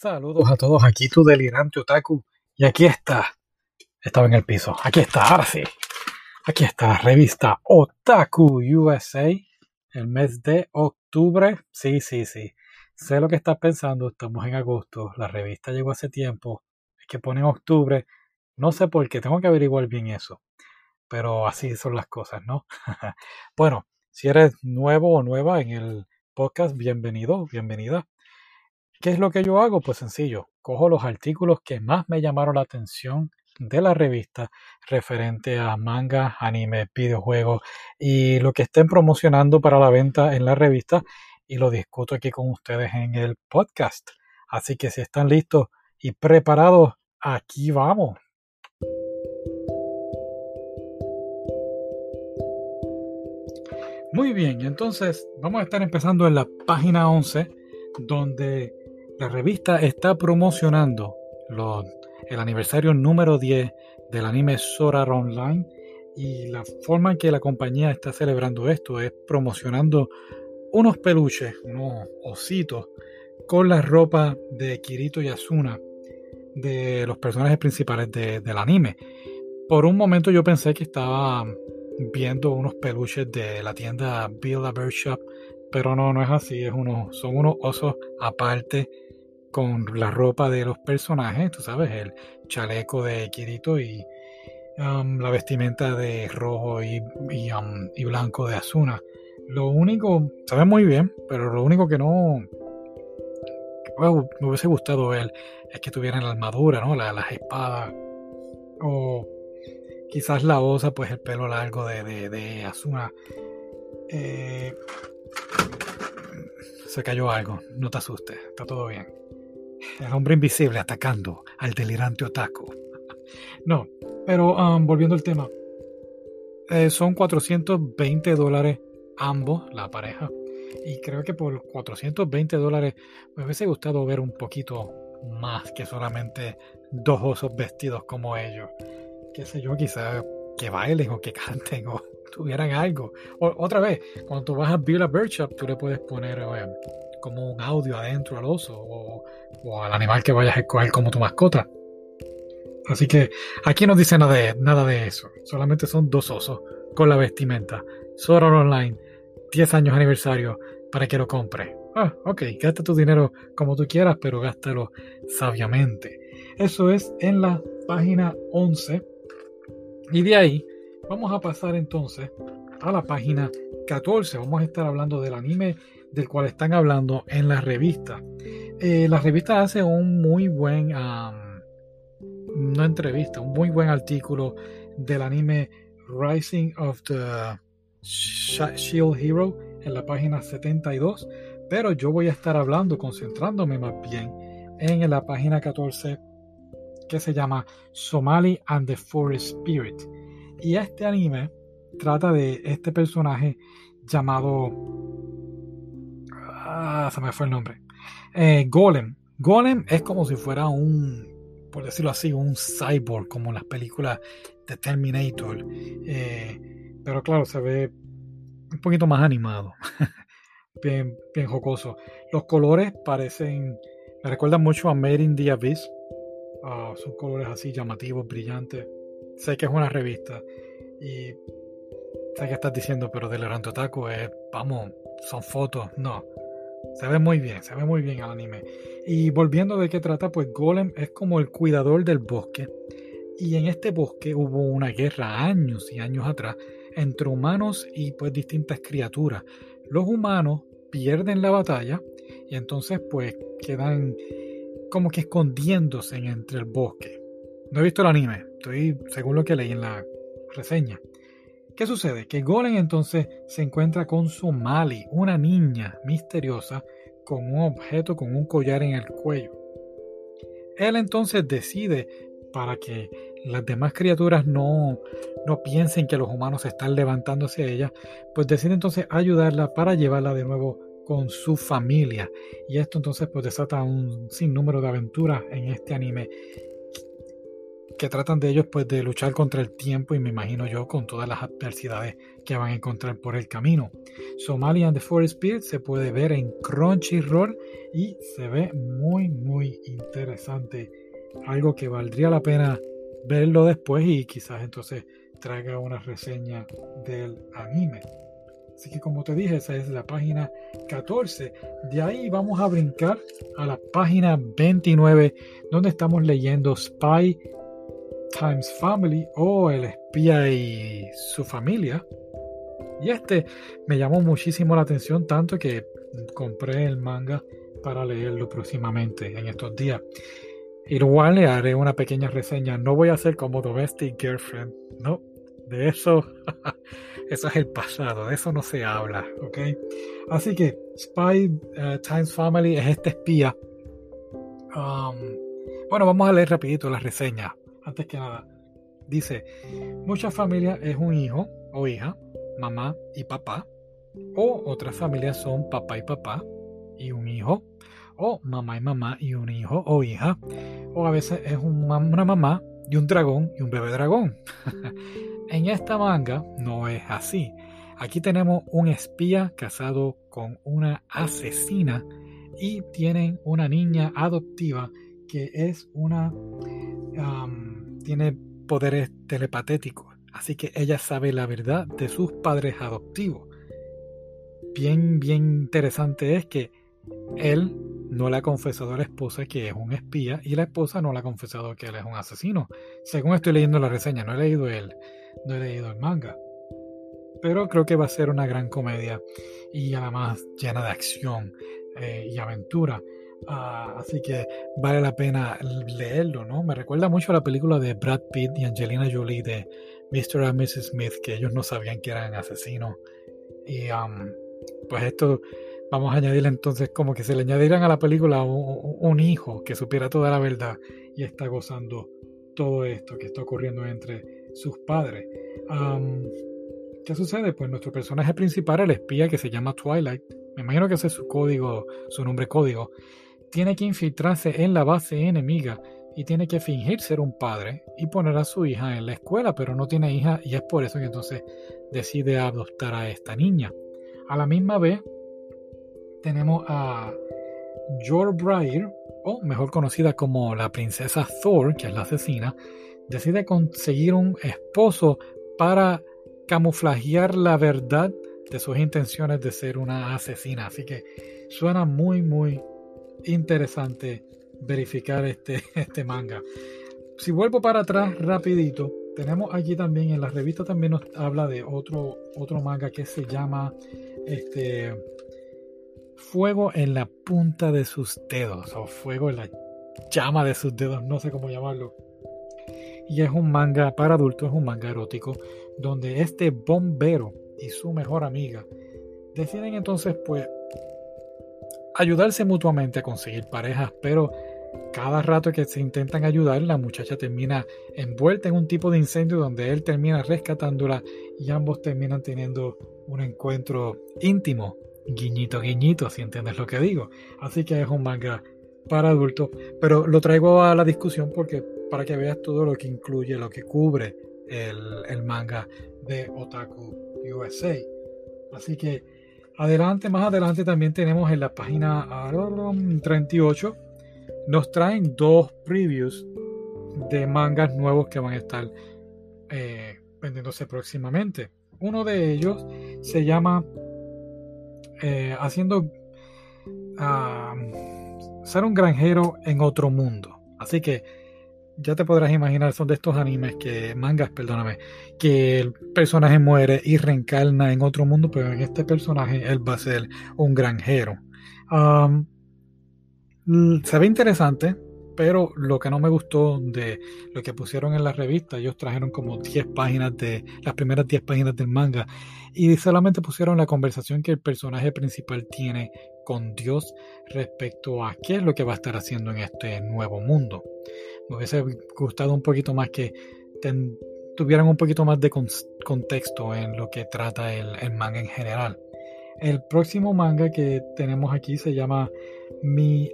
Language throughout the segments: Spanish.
Saludos a todos, aquí tu delirante otaku. Y aquí está. Estaba en el piso. Aquí está, ahora sí. Aquí está revista Otaku USA. El mes de octubre. Sí, sí, sí. Sé lo que estás pensando. Estamos en agosto. La revista llegó hace tiempo. Es que pone octubre. No sé por qué. Tengo que averiguar bien eso. Pero así son las cosas, ¿no? bueno, si eres nuevo o nueva en el podcast, bienvenido, bienvenida. ¿Qué es lo que yo hago? Pues sencillo, cojo los artículos que más me llamaron la atención de la revista referente a manga, anime, videojuegos y lo que estén promocionando para la venta en la revista y lo discuto aquí con ustedes en el podcast. Así que si están listos y preparados, aquí vamos. Muy bien, entonces vamos a estar empezando en la página 11 donde la revista está promocionando el aniversario número 10 del anime Sora Online y la forma en que la compañía está celebrando esto es promocionando unos peluches, unos ositos con la ropa de Kirito y Asuna de los personajes principales del anime. Por un momento yo pensé que estaba viendo unos peluches de la tienda Build a Shop, pero no, no es así, es uno, son unos osos aparte con la ropa de los personajes, tú sabes, el chaleco de Kirito y um, la vestimenta de rojo y, um, y, blanco de Asuna. Lo único, se ve muy bien, pero lo único que no me hubiese gustado ver es que tuvieran la armadura, ¿no? las espadas. O quizás la osa, pues el pelo largo de, de, de Asuna. Eh, se cayó algo, no te asustes, está todo bien. El hombre invisible atacando al delirante otaku. No, pero um, volviendo al tema. Eh, son 420 dólares ambos, la pareja. Y creo que por 420 dólares me hubiese gustado ver un poquito más que solamente dos osos vestidos como ellos. Qué sé yo, quizás que bailen o que canten o tuvieran algo. otra vez, cuando tú vas a Villa Bird Shop, tú le puedes poner como un audio adentro al oso o, al animal que vayas a escoger como tu mascota. Así que aquí no dice nada de, nada de eso. Solamente son dos osos con la vestimenta. Sword Online, 10 años aniversario para que lo compre. Ah, ok, gasta tu dinero como tú quieras, pero gástalo sabiamente. Eso es en la página 11. Y de ahí vamos a pasar entonces a la página 14. Vamos a estar hablando del anime del cual están hablando en la revista. Eh, la revista hace un muy buen, no entrevista, un muy buen artículo del anime Rising of the Shield Hero en la página 72, pero yo voy a estar hablando, concentrándome más bien en la página 14 que se llama Somali and the Forest Spirit. Y este anime trata de este personaje llamado Ah, se me fue el nombre. Eh, Golem. Golem es como si fuera un, por decirlo así, un cyborg, como en las películas de Terminator. Eh, pero claro, se ve un poquito más animado. bien, bien jocoso. Los colores parecen, me recuerdan mucho a Made in the Abyss. Ah, son colores así llamativos, brillantes. Sé que es una revista y sé que estás diciendo, pero del Otaku es, vamos, son fotos. No, se ve muy bien, se ve muy bien el anime. Y volviendo de qué trata, pues Golem es como el cuidador del bosque. Y en este bosque hubo una guerra años y años atrás entre humanos y pues distintas criaturas. Los humanos pierden la batalla y entonces pues quedan como que escondiéndose entre el bosque. No he visto el anime, estoy según lo que leí en la reseña. ¿Qué sucede? Que Golem entonces se encuentra con Somali, una niña misteriosa con un objeto con un collar en el cuello. Él entonces decide para que las demás criaturas no, no piensen que los humanos se están levantando hacia ella, pues decide entonces ayudarla para llevarla de nuevo con su familia. Y esto entonces pues desata un sinnúmero de aventuras en este anime que tratan de ellos pues de luchar contra el tiempo y me imagino yo con todas las adversidades que van a encontrar por el camino. Somalia and the Forest Spirit se puede ver en Crunchyroll y se ve muy muy interesante. Algo que valdría la pena verlo después y quizás entonces traiga una reseña del anime. Así que como te dije, esa es la página 14. De ahí vamos a brincar a la página 29, donde estamos leyendo Spy Times Family o El espía y su familia. Y este me llamó muchísimo la atención, tanto que compré el manga para leerlo próximamente en estos días. Igual le haré una pequeña reseña. No voy a hacer como Domestic Girlfriend, no. De eso, eso es el pasado, de eso no se habla, ¿ok? Así que Spy uh, Times Family es este espía. Um, bueno, vamos a leer rapidito la reseña antes que nada. Dice, muchas familias es un hijo o hija, mamá y papá, o otras familias son papá y papá y un hijo, o mamá y mamá y un hijo o hija, o a veces es una mamá y un dragón y un bebé dragón. en esta manga no es así. Aquí tenemos un espía casado con una asesina y tienen una niña adoptiva que es una tiene poderes telepatéticos, así que ella sabe la verdad de sus padres adoptivos. Bien, bien interesante es que él no le ha confesado a la esposa que es un espía y la esposa no le ha confesado que él es un asesino. Según estoy leyendo la reseña, no he leído el, no he leído el manga. Pero creo que va a ser una gran comedia y además llena de acción eh, y aventura. Ah, así que vale la pena leerlo, ¿no? Me recuerda mucho a la película de Brad Pitt y Angelina Jolie de Mr. and Mrs. Smith, que ellos no sabían que eran asesinos. Y pues esto, vamos a añadirle entonces como que se le añadieran a la película un, hijo que supiera toda la verdad y está gozando todo esto que está ocurriendo entre sus padres. ¿Qué sucede? Pues nuestro personaje principal, el espía que se llama Twilight, me imagino que ese es su código, su nombre código, tiene que infiltrarse en la base enemiga y tiene que fingir ser un padre y poner a su hija en la escuela, pero no tiene hija y es por eso que entonces decide adoptar a esta niña. A la misma vez tenemos a Jor Briar, o mejor conocida como la princesa Thor, que es la asesina, decide conseguir un esposo para camuflajear la verdad de sus intenciones de ser una asesina. Así que suena muy, muy interesante verificar este, este manga. Si vuelvo para atrás rapidito, tenemos aquí también en la revista también nos habla de otro, otro manga que se llama este Fuego en la punta de sus dedos o Fuego en la llama de sus dedos, no sé cómo llamarlo. Y es un manga para adultos, es un manga erótico donde este bombero y su mejor amiga deciden entonces pues ayudarse mutuamente a conseguir parejas, pero cada rato que se intentan ayudar, la muchacha termina envuelta en un tipo de incendio donde él termina rescatándola y ambos terminan teniendo un encuentro íntimo, guiñito, guiñito, si entiendes lo que digo. Así que es un manga para adultos, pero lo traigo a la discusión porque para que veas todo lo que incluye, lo que cubre el, el manga de Otaku USA. Así que Adelante, más adelante también tenemos en la página 38, nos traen dos previews de mangas nuevos que van a estar eh, vendiéndose próximamente. Uno de ellos se llama eh, Haciendo ah, ser un granjero en otro mundo. Así que ya te podrás imaginar, son de estos animes que, mangas, perdóname, que el personaje muere y reencarna en otro mundo, pero en este personaje él va a ser un granjero. se ve interesante, pero lo que no me gustó de lo que pusieron en la revista, ellos trajeron como 10 páginas de las primeras 10 páginas del manga y solamente pusieron la conversación que el personaje principal tiene con Dios respecto a qué es lo que va a estar haciendo en este nuevo mundo. Me hubiese gustado un poquito más que tuvieran un poquito más de contexto en lo que trata el, manga en general. El próximo manga que tenemos aquí se llama Mi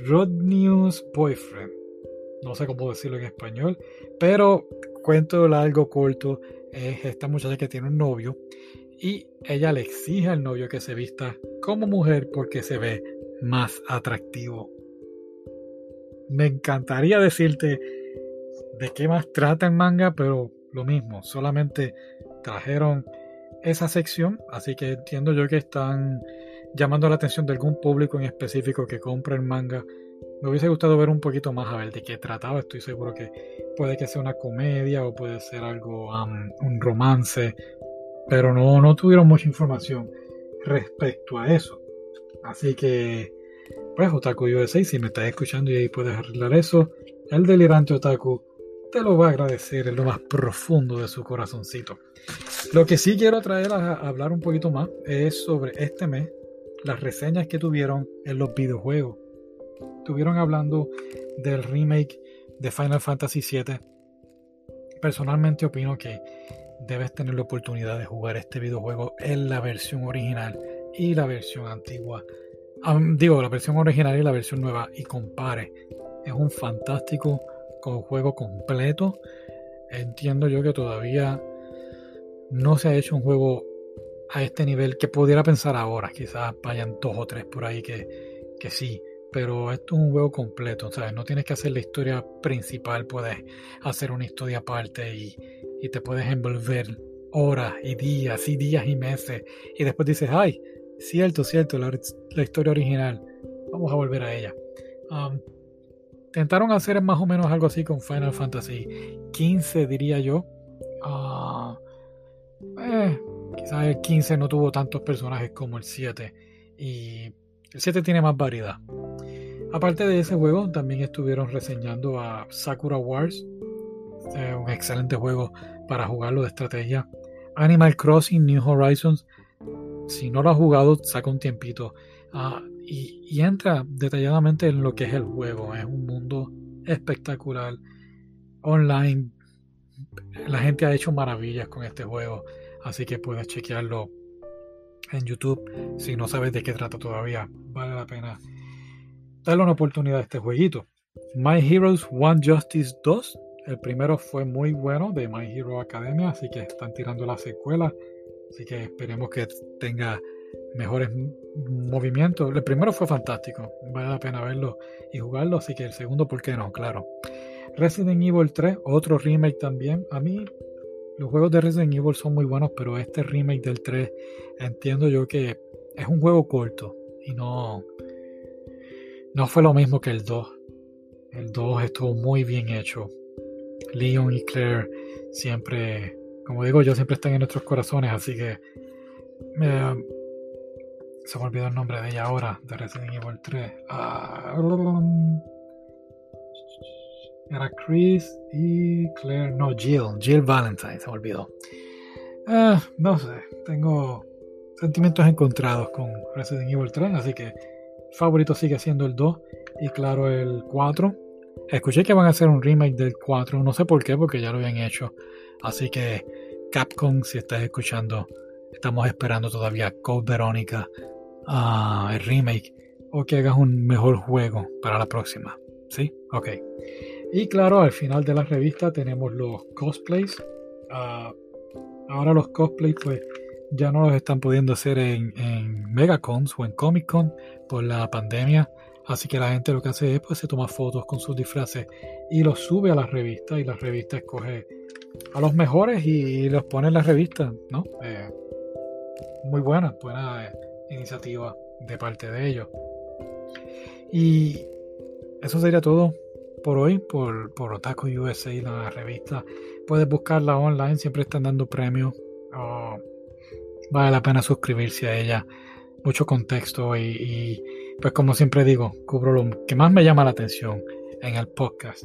Androdnius Boyfriend. no sé cómo decirlo en español, pero cuento largo, corto, es esta muchacha que tiene un novio y ella le exige al novio que se vista como mujer porque se ve más atractivo. Me encantaría decirte de qué más trata el manga, pero lo mismo, solamente trajeron esa sección, así que entiendo yo que están llamando la atención de algún público en específico que compre el manga. Me hubiese gustado ver un poquito más a ver de qué trataba. Estoy seguro que puede que sea una comedia o puede ser algo, un romance, pero no, no tuvieron mucha información respecto a eso. Así que, pues, Otaku USA, si me estás escuchando y ahí puedes arreglar eso, el delirante Otaku te lo va a agradecer en lo más profundo de su corazoncito. Lo que sí quiero traer a, hablar un poquito más es sobre este mes, las reseñas que tuvieron en los videojuegos. Estuvieron hablando del remake de Final Fantasy VII. Personalmente opino que debes tener la oportunidad de jugar este videojuego en la versión original y la versión antigua. Digo, la versión original y la versión nueva y compare. Es un fantástico juego completo. Entiendo yo que todavía no se ha hecho un juego a este nivel que pudiera pensar ahora. Quizás vayan dos o tres por ahí que, que sí. Pero esto es un juego completo, ¿sabes? No tienes que hacer la historia principal, puedes hacer una historia aparte y, y te puedes envolver horas y días y días y meses. Y después dices, ay, cierto, cierto, la, historia original. Vamos a volver a ella. Um, Intentaron hacer más o menos algo así con Final Fantasy XV, diría yo. Uh, eh, quizás el 15 no tuvo tantos personajes como el 7. Y el 7 tiene más variedad. Aparte de ese juego, también estuvieron reseñando a Sakura Wars. Eh, un excelente juego para jugarlo de estrategia. Animal Crossing New Horizons. Si no lo has jugado, saca un tiempito. Uh, y, entra detalladamente en lo que es el juego. Es un mundo espectacular, online. La gente ha hecho maravillas con este juego, así que puedes chequearlo en YouTube. Si no sabes de qué trata todavía, vale la pena darle una oportunidad a este jueguito. My Heroes One Justice 2. El primero fue muy bueno de My Hero Academia, así que están tirando la secuela. Así que esperemos que tenga mejores movimientos. El primero fue fantástico, vale la pena verlo y jugarlo, así que el segundo, ¿por qué no? Claro. Resident Evil 3, otro remake también. A mí los juegos de Resident Evil son muy buenos, pero este remake del 3 entiendo yo que es un juego corto y no, no fue lo mismo que el 2. El 2 estuvo muy bien hecho. Leon y Claire siempre, como digo yo, siempre están en nuestros corazones, así que eh, se me olvidó el nombre de ella ahora, de Resident Evil 3. Ah, era Chris y Claire, no, Jill, Jill Valentine, se me olvidó. Ah, no sé, tengo sentimientos encontrados con Resident Evil 3, así que favorito sigue siendo el 2 y claro el 4. Escuché que van a hacer un remake del 4, no sé por qué, porque ya lo habían hecho. Así que Capcom, si estás escuchando, estamos esperando todavía Code Verónica el remake o que hagas un mejor juego para la próxima. ¿Sí? Ok. Y claro, al final de la revista tenemos los cosplays. Ah, ahora los cosplays pues ya no los están pudiendo hacer en, en Megacons o en Comic Con por la pandemia. Así que la gente lo que hace es pues se toma fotos con sus disfraces y los sube a la revista y la revista escoge a los mejores y, los pone en la revista, ¿no? Eh, muy buena, buena iniciativa de parte de ellos. Y eso sería todo por hoy, por, por Otaku USA, la revista. Puedes buscarla online, siempre están dando premios. Oh, vale la pena suscribirse a ella. Mucho contexto y, pues como siempre digo, cubro lo que más me llama la atención en el podcast.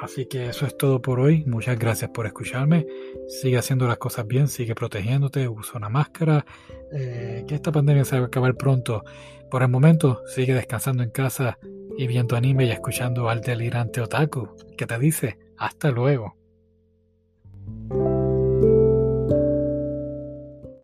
Así que eso es todo por hoy. Muchas gracias por escucharme. Sigue haciendo las cosas bien, sigue protegiéndote, usa una máscara. Eh, que esta pandemia se va a acabar pronto. Por el momento, sigue descansando en casa y viendo anime y escuchando al delirante otaku que te dice hasta luego.